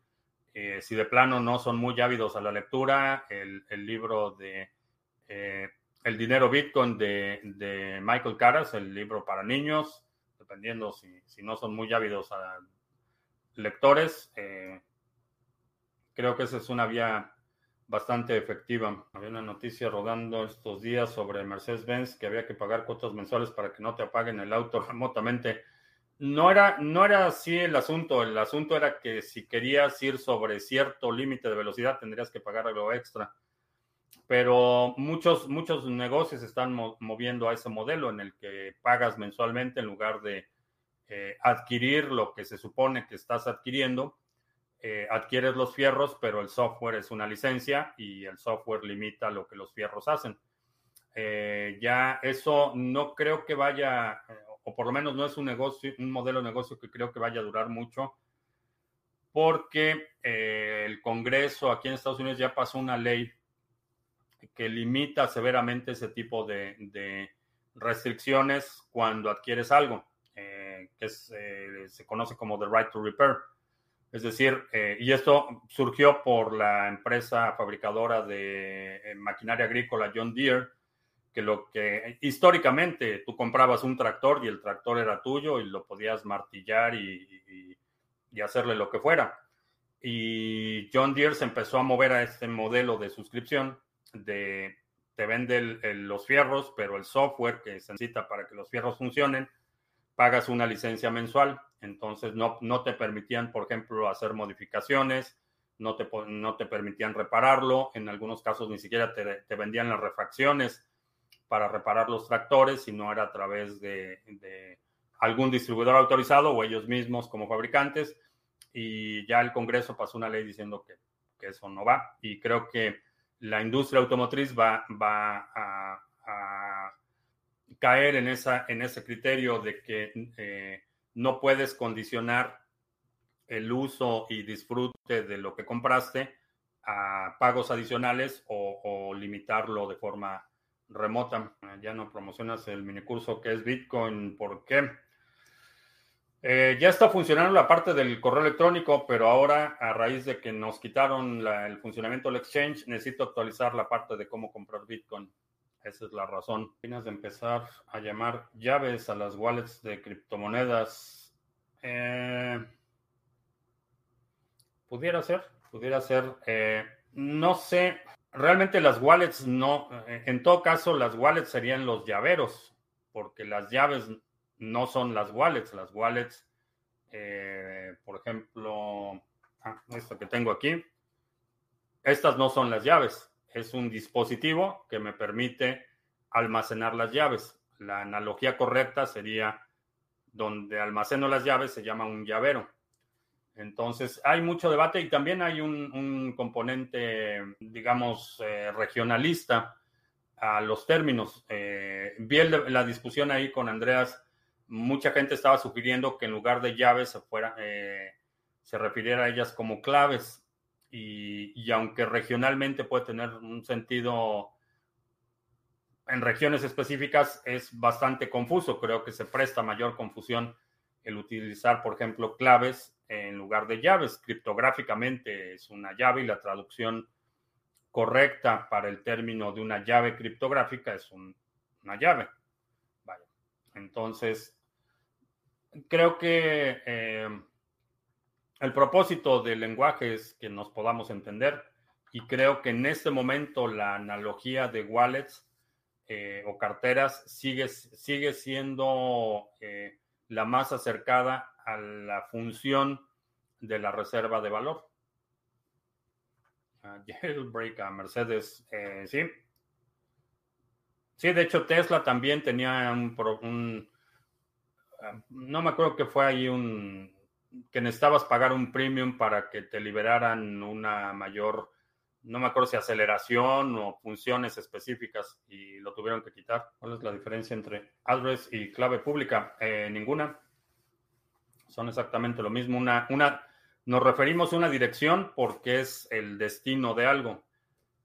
si de plano no son muy ávidos a la lectura, el, libro de El Dinero Bitcoin de, Michael Caras, el libro para niños, dependiendo si, si no son muy ávidos a lectores. Eh, creo que esa es una vía bastante efectiva. Había una noticia rodando estos días sobre Mercedes-Benz que había que pagar cuotas mensuales para que no te apaguen el auto [LAUGHS] remotamente. No era, no era así el asunto. El asunto era que si querías ir sobre cierto límite de velocidad tendrías que pagar algo extra. Pero muchos, muchos negocios están moviendo a ese modelo en el que pagas mensualmente en lugar de eh, adquirir lo que se supone que estás adquiriendo. Eh, adquieres los fierros, pero el software es una licencia y el software limita lo que los fierros hacen. Eh, ya eso no creo que vaya, o por lo menos no es un negocio, un modelo de negocio que creo que vaya a durar mucho, porque el Congreso aquí en Estados Unidos ya pasó una ley que limita severamente ese tipo de restricciones cuando adquieres algo que eh, se conoce como The Right to Repair. Es decir, eh, y esto surgió por la empresa fabricadora de eh, maquinaria agrícola John Deere, que lo que históricamente tú comprabas un tractor y el tractor era tuyo y lo podías martillar y, y hacerle lo que fuera. Y John Deere se empezó a mover a este modelo de suscripción de te vende los fierros, pero el software que se necesita para que los fierros funcionen pagas una licencia mensual. Entonces no, no te permitían, por ejemplo, hacer modificaciones, no te, no te permitían repararlo, en algunos casos ni siquiera te, vendían las refacciones para reparar los tractores, si no era a través de, algún distribuidor autorizado o ellos mismos como fabricantes. Y ya el Congreso pasó una ley diciendo que, que eso no va. Y creo que la industria automotriz va, va a caer en, esa, en ese criterio de que eh, no puedes condicionar el uso y disfrute de lo que compraste a pagos adicionales o, limitarlo de forma remota. Ya no promocionas el minicurso que es Bitcoin. ¿Por qué? Eh, ya está funcionando la parte del correo electrónico, pero ahora a raíz de que nos quitaron el funcionamiento del exchange, necesito actualizar la parte de cómo comprar Bitcoin. Esa es la razón. Tienes de empezar a llamar llaves a las wallets de criptomonedas. Eh, pudiera ser, pudiera ser. Eh, no sé, realmente las wallets no, eh, en todo caso las wallets serían los llaveros, porque las llaves no son las wallets. Las wallets, por ejemplo, ah, esto que tengo aquí, estas no son las llaves es un dispositivo que me permite almacenar las llaves. La analogía correcta sería donde almaceno las llaves se llama un llavero. Entonces, hay mucho debate y también hay un, componente, digamos, eh, regionalista a los términos. Eh, vi la discusión ahí con Andreas. Mucha gente estaba sugiriendo que en lugar de llaves fuera, eh, se refiriera a ellas como claves y, aunque regionalmente puede tener un sentido en regiones específicas, es bastante confuso. Creo que se presta mayor confusión el utilizar, por ejemplo, claves en lugar de llaves. Criptográficamente es una llave y la traducción correcta para el término de una llave criptográfica es una llave. Vaya. Entonces, creo que eh, el propósito del lenguaje es que nos podamos entender y creo que en este momento la analogía de wallets eh, o carteras sigue, sigue siendo eh, la más acercada a la función de la reserva de valor. Uh, [LAUGHS] jailbreak a Mercedes, eh, sí. Sí, de hecho Tesla también tenía un, un ah, no me acuerdo que fue ahí un que necesitabas pagar un premium para que te liberaran una mayor, no me acuerdo si aceleración o funciones específicas y lo tuvieron que quitar. ¿Cuál es la diferencia entre address y clave pública? Eh, ninguna. Son exactamente lo mismo. Una, una, nos referimos a una dirección porque es el destino de algo.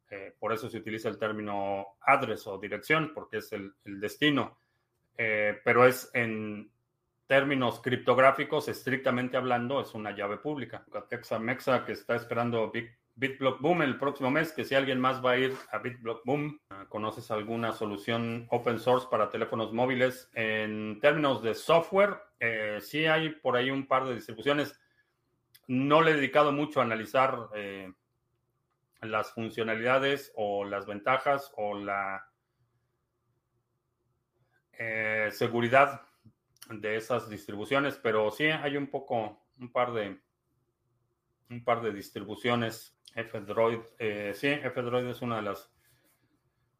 Eh, por eso se utiliza el término address o dirección, porque es el, destino. Eh, pero es en, términos criptográficos, estrictamente hablando, es una llave pública. Texa Mexa, que está esperando BitBlock Boom el próximo mes, que si alguien más va a ir a BitBlock Boom, ah, ¿conoces alguna solución open source para teléfonos móviles? En términos de software, eh, sí hay por ahí un par de distribuciones. No le he dedicado mucho a analizar eh, las funcionalidades o las ventajas o la eh, seguridad de esas distribuciones, pero sí hay un poco, un par de, un par de distribuciones. F-Droid, eh, sí, F-Droid es una de las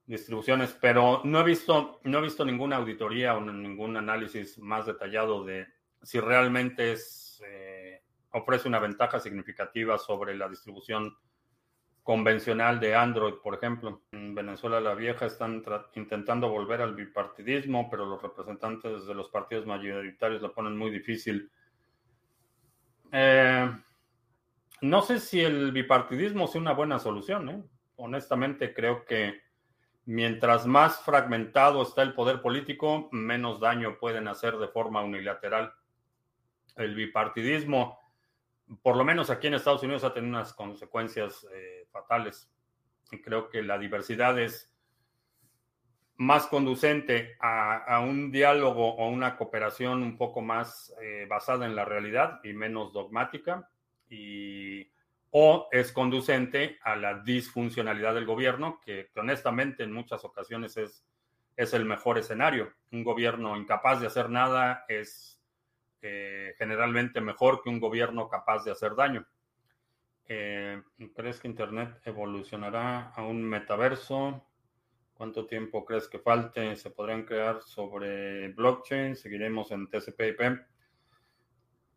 distribuciones, pero no he visto, no he visto ninguna auditoría o ningún análisis más detallado de si realmente es, eh, ofrece una ventaja significativa sobre la distribución convencional de Android, por ejemplo. En Venezuela la vieja están intentando volver al bipartidismo, pero los representantes de los partidos mayoritarios la ponen muy difícil. Eh, no sé si el bipartidismo sea una buena solución. ¿eh? Honestamente, creo que mientras más fragmentado está el poder político, menos daño pueden hacer de forma unilateral. El bipartidismo por lo menos aquí en Estados Unidos ha tenido unas consecuencias eh, fatales. Y creo que la diversidad es más conducente a, un diálogo o una cooperación un poco más eh, basada en la realidad y menos dogmática, y, o es conducente a la disfuncionalidad del gobierno, que, honestamente en muchas ocasiones es es el mejor escenario. Un gobierno incapaz de hacer nada es eh, generalmente mejor que un gobierno capaz de hacer daño. Eh, ¿Crees que Internet evolucionará a un metaverso? ¿Cuánto tiempo crees que falte? ¿Se podrían crear sobre blockchain? ¿Seguiremos en TCP/IP?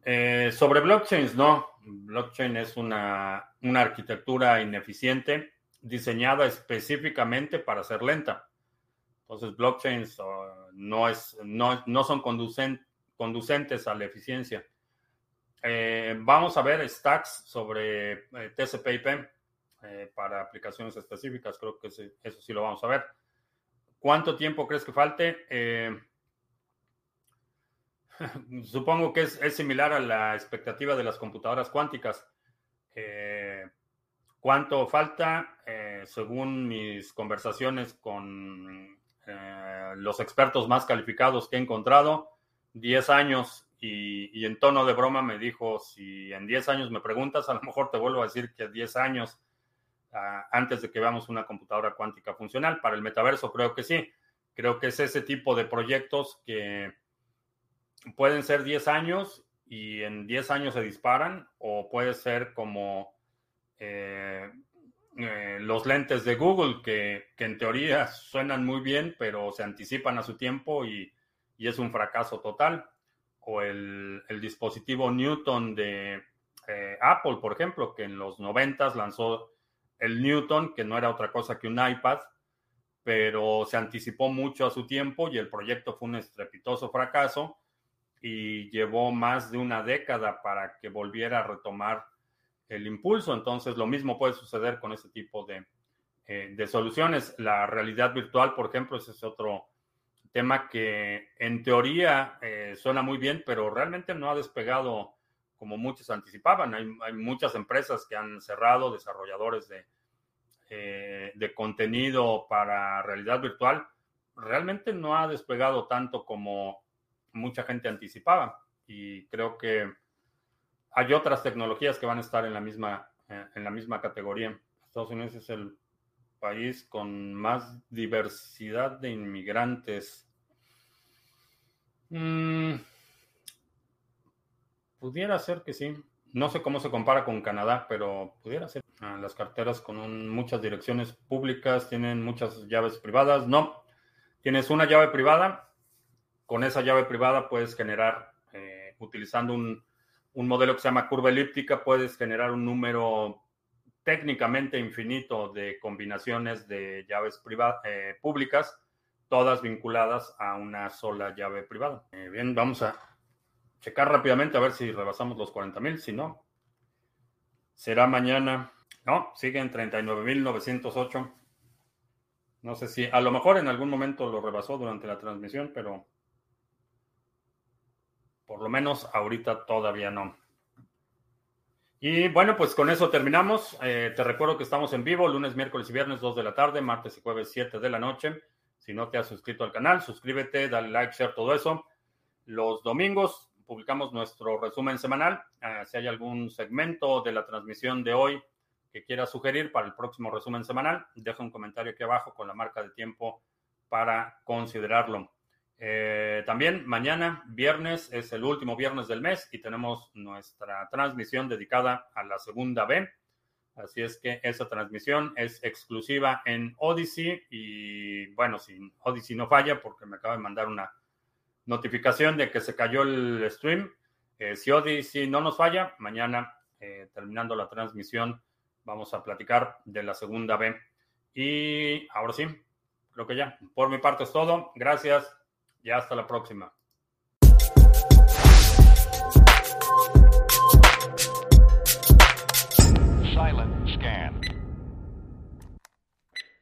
Eh, sobre blockchains, no. Blockchain es una, una arquitectura ineficiente diseñada específicamente para ser lenta. Entonces, blockchains uh, no, es, no, no son conducentes a la eficiencia. Eh, vamos a ver stacks sobre eh, TCP/IP eh, para aplicaciones específicas. Creo que eso sí lo vamos a ver. ¿Cuánto tiempo crees que falte? [LAUGHS] supongo que es, es, similar a la expectativa de las computadoras cuánticas. ¿Cuánto falta? según mis conversaciones con los expertos más calificados que he encontrado, 10 años y, en tono de broma me dijo, si en 10 años me preguntas, a lo mejor te vuelvo a decir que 10 años ah, antes de que veamos una computadora cuántica funcional. Para el metaverso creo que sí. Creo que es ese tipo de proyectos que pueden ser 10 años y en 10 años se disparan o puede ser como eh, eh, los lentes de Google que, en teoría suenan muy bien, pero se anticipan a su tiempo y es un fracaso total o el, dispositivo Newton de eh, Apple, por ejemplo, que en los 90 lanzó el Newton, que no era otra cosa que un iPad, pero se anticipó mucho a su tiempo y el proyecto fue un estrepitoso fracaso y llevó más de una década para que volviera a retomar el impulso. Entonces, lo mismo puede suceder con ese tipo de, eh, de soluciones. La realidad virtual, por ejemplo, ese es otro tema que en teoría eh, suena muy bien, pero realmente no ha despegado como muchos anticipaban. Hay, muchas empresas que han cerrado, desarrolladores de, eh, de contenido para realidad virtual. Realmente no ha despegado tanto como mucha gente anticipaba. Y creo que hay otras tecnologías que van a estar en la misma, eh, en la misma categoría. Estados Unidos es el país con más diversidad de inmigrantes Mm, pudiera ser que sí. No sé cómo se compara con Canadá, pero pudiera ser. Ah, las carteras con muchas direcciones públicas tienen muchas llaves privadas. No, tienes una llave privada. Con esa llave privada puedes generar, eh, utilizando un, modelo que se llama curva elíptica, puedes generar un número técnicamente infinito de combinaciones de llaves eh, públicas todas vinculadas a una sola llave privada. Eh, bien, vamos a checar rápidamente a ver si rebasamos los 40 mil. Si no, será mañana. No, sigue en 39.908. No sé si a lo mejor en algún momento lo rebasó durante la transmisión, pero por lo menos ahorita todavía no. Y bueno, pues con eso terminamos. Eh, te recuerdo que estamos en vivo lunes, miércoles y viernes 2 de la tarde, martes y jueves 7 de la noche. Si no te has suscrito al canal, suscríbete, dale like, share, todo eso. Los domingos publicamos nuestro resumen semanal. Ah, si hay algún segmento de la transmisión de hoy que quieras sugerir para el próximo resumen semanal, deja un comentario aquí abajo con la marca de tiempo para considerarlo. Eh, también mañana, viernes, es el último viernes del mes y tenemos nuestra transmisión dedicada a la segunda B Así es que esa transmisión es exclusiva en Odyssey y bueno, si Odyssey no falla, porque me acaba de mandar una notificación de que se cayó el stream. Eh, si Odyssey no nos falla, mañana eh, terminando la transmisión vamos a platicar de la segunda B. Y ahora sí, creo que ya. Por mi parte es todo. Gracias y hasta la próxima.